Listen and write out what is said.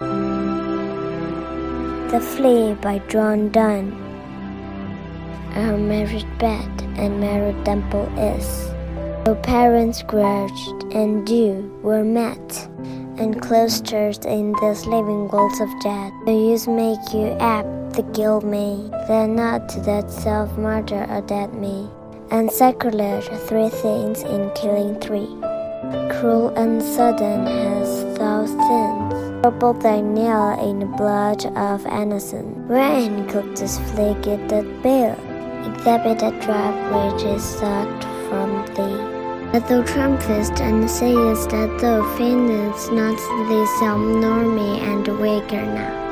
The Flea by John Donne. Our married bed and married temple is. Though parents grudged and you were met, and cloisters in these living walls of death. The use make you apt, the guilt may, then not that self murder or dead me. And sacrilege, three things in killing three. Cruel and sudden has thou. Purple thy nail in the blood of innocent. Wherein could this flea get that bill? Exhibit a drop which is sucked from thee. But thou triumphest and sayest that thou feignest not thyself nor me and waker now.